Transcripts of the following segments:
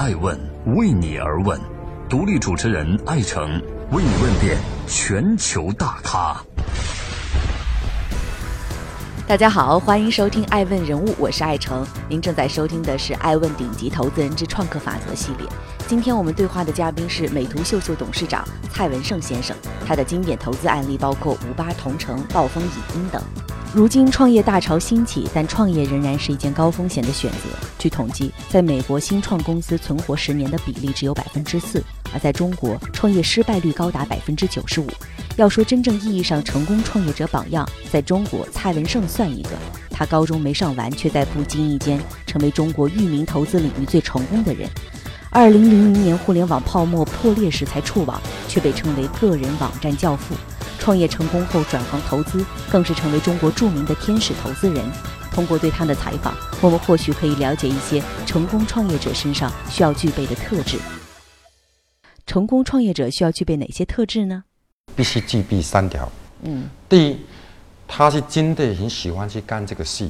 爱问为你而问，独立主持人艾诚为你问遍全球大咖。大家好，欢迎收听《爱问人物》，我是艾诚。您正在收听的是《爱问顶级投资人之创客法则》系列。今天我们对话的嘉宾是美图秀秀董事长蔡文胜先生，他的经典投资案例包括五八同城、暴风影音等。如今创业大潮兴起，但创业仍然是一件高风险的选择。据统计，在美国新创公司存活十年的比例只有百分之四，而在中国，创业失败率高达百分之九十五。要说真正意义上成功创业者榜样，在中国，蔡文胜算一个。他高中没上完，却在不经意间成为中国域名投资领域最成功的人。二零零零年互联网泡沫破裂时才触网，却被称为个人网站教父。创业成功后转行投资，更是成为中国著名的天使投资人。通过对他的采访，我们或许可以了解一些成功创业者身上需要具备的特质。成功创业者需要具备哪些特质呢？必须具备三条。嗯，第一，他是真的很喜欢去干这个事，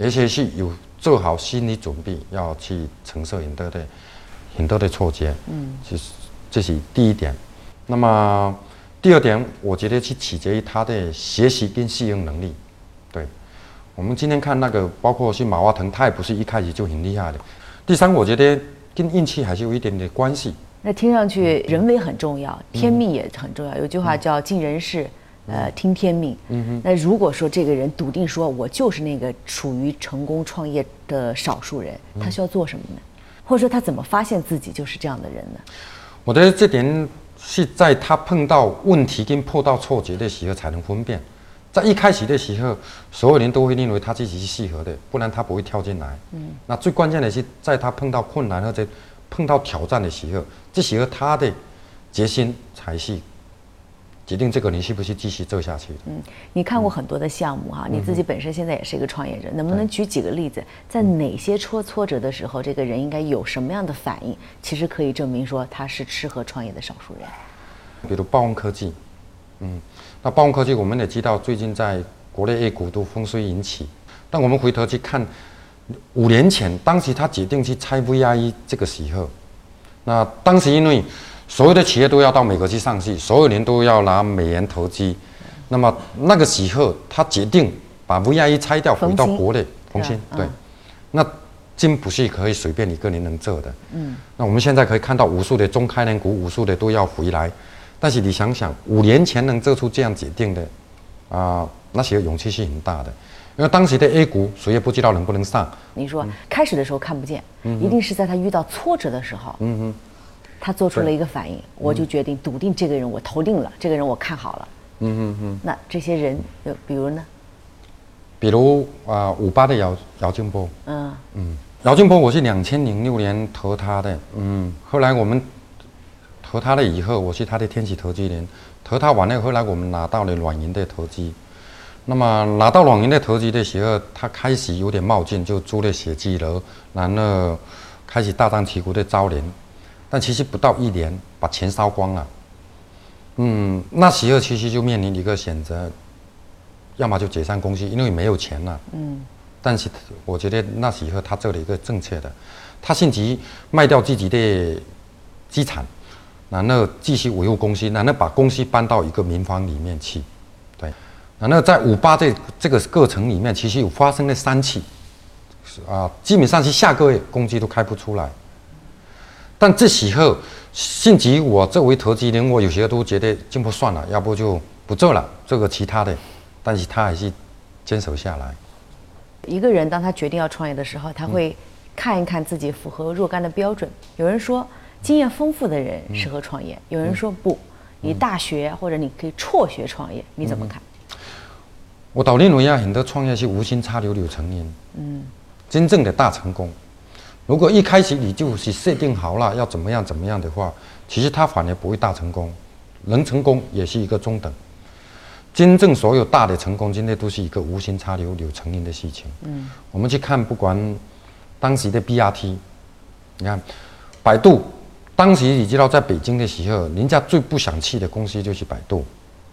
而且是有做好心理准备要去承受很多的很多的挫折。嗯，就是这是第一点。那么。第二点，我觉得是取决于他的学习跟适应能力。对，我们今天看那个，包括是马化腾，他也不是一开始就很厉害的。第三，我觉得跟运气还是有一点点关系。那听上去人为很重要，天命也很重要。有句话叫“尽人事，呃，听天命”。嗯哼。那如果说这个人笃定说我就是那个属于成功创业的少数人，他需要做什么呢？或者说他怎么发现自己就是这样的人呢？我觉得这点。是在他碰到问题跟碰到错觉的时候才能分辨，在一开始的时候，所有人都会认为他自己是适合的，不然他不会跳进来。嗯，那最关键的是在他碰到困难或者碰到挑战的时候，这时候他的决心才是。决定这个你是不是继续做下去？嗯，你看过很多的项目哈，你自己本身现在也是一个创业者，能不能举几个例子，在哪些挫挫折的时候，这个人应该有什么样的反应？其实可以证明说他是适合创业的少数人。比如暴风科技，嗯，那暴风科技我们也知道，最近在国内 A 股都风水引起，但我们回头去看五年前，当时他决定去拆 VIE 这个时候，那当时因为。所有的企业都要到美国去上市，所有人都要拿美元投资。那么那个时候，他决定把 VIE 拆掉，回到国内重新对。那真不是可以随便一个人能做的。嗯。那我们现在可以看到，无数的中开年股，无数的都要回来。但是你想想，五年前能做出这样决定的，啊，那些勇气是很大的。因为当时的 A 股，谁也不知道能不能上。你说开始的时候看不见，一定是在他遇到挫折的时候。嗯嗯。他做出了一个反应，我就决定笃定这个人，我投定了这个人，我看好了。嗯嗯嗯。那这些人，就比如呢？比如啊，五八的姚姚劲波。嗯嗯。姚劲波，我是两千零六年投他的。嗯。后来我们投他了以后，我是他的天使投资人。投他完了，后来我们拿到了软银的投资。那么拿到软银的投资的时候，他开始有点冒进，就租了写字楼，然后开始大张旗鼓的招人。但其实不到一年，把钱烧光了。嗯，那时候其实就面临一个选择，要么就解散公司，因为没有钱了。嗯。但是我觉得那时候他做了一个正确的，他甚至卖掉自己的资产，然后继续维护公司，然后把公司搬到一个民房里面去。对。然后在五八这这个过程里面，其实有发生了三起，啊，基本上是下个月工资都开不出来。但这时候，甚至我作为投资人，我有些都觉得就不算了，要不就不做了，做个其他的。但是他还是坚守下来。一个人当他决定要创业的时候，他会看一看自己符合若干的标准。有人说，经验丰富的人适合创业；有人说不，你大学或者你可以辍学创业，你怎么看？我倒认为啊，很多创业是无心插柳柳成荫。嗯，真正的大成功。如果一开始你就是设定好了要怎么样怎么样的话，其实他反而不会大成功，能成功也是一个中等。真正所有大的成功，今天都是一个无心插柳柳成荫的事情。嗯，我们去看，不管当时的 BRT，你看百度，当时你知道在北京的时候，人家最不想去的公司就是百度，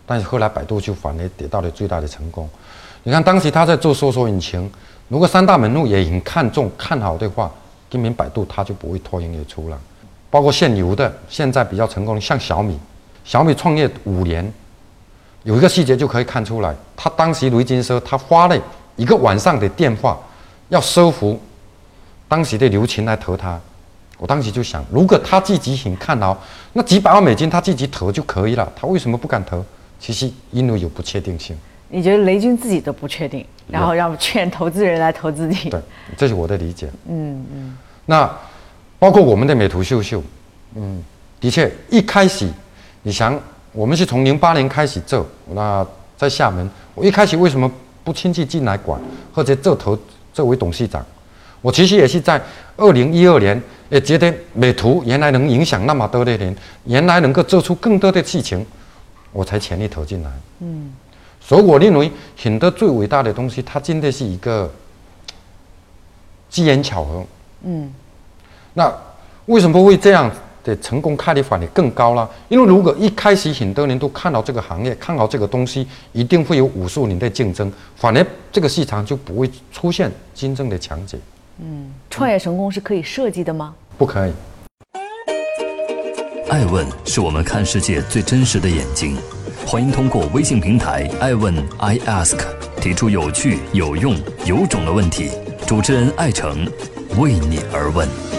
但是后来百度就反而得到了最大的成功。你看当时他在做搜索引擎，如果三大门路也很看重看好的话。跟明百度它就不会脱颖而出了。包括现有的现在比较成功的，像小米，小米创业五年，有一个细节就可以看出来，他当时雷军说他花了一个晚上的电话，要收服当时的刘勤来投他。我当时就想，如果他自己很看好，那几百万美金他自己投就可以了，他为什么不敢投？其实因为有不确定性。你觉得雷军自己都不确定，然后要劝投资人来投资你？对，这是我的理解。嗯嗯。那包括我们的美图秀秀，嗯，的确一开始，你想，我们是从零八年开始做，那在厦门，我一开始为什么不亲自进来管，或者做投作为董事长？我其实也是在二零一二年。也觉得美图原来能影响那么多的人，原来能够做出更多的事情，我才全力投进来。嗯，所以我认为很多最伟大的东西，它真的是一个机缘巧合。嗯，那为什么会这样的成功概率反而更高了？因为如果一开始很多人都看到这个行业，看好这个东西，一定会有无数年的竞争，反而这个市场就不会出现真正的强者。嗯，创业成功是可以设计的吗？不可以。爱问是我们看世界最真实的眼睛，欢迎通过微信平台“爱问 I Ask” 提出有趣、有用、有种的问题，主持人艾诚为你而问。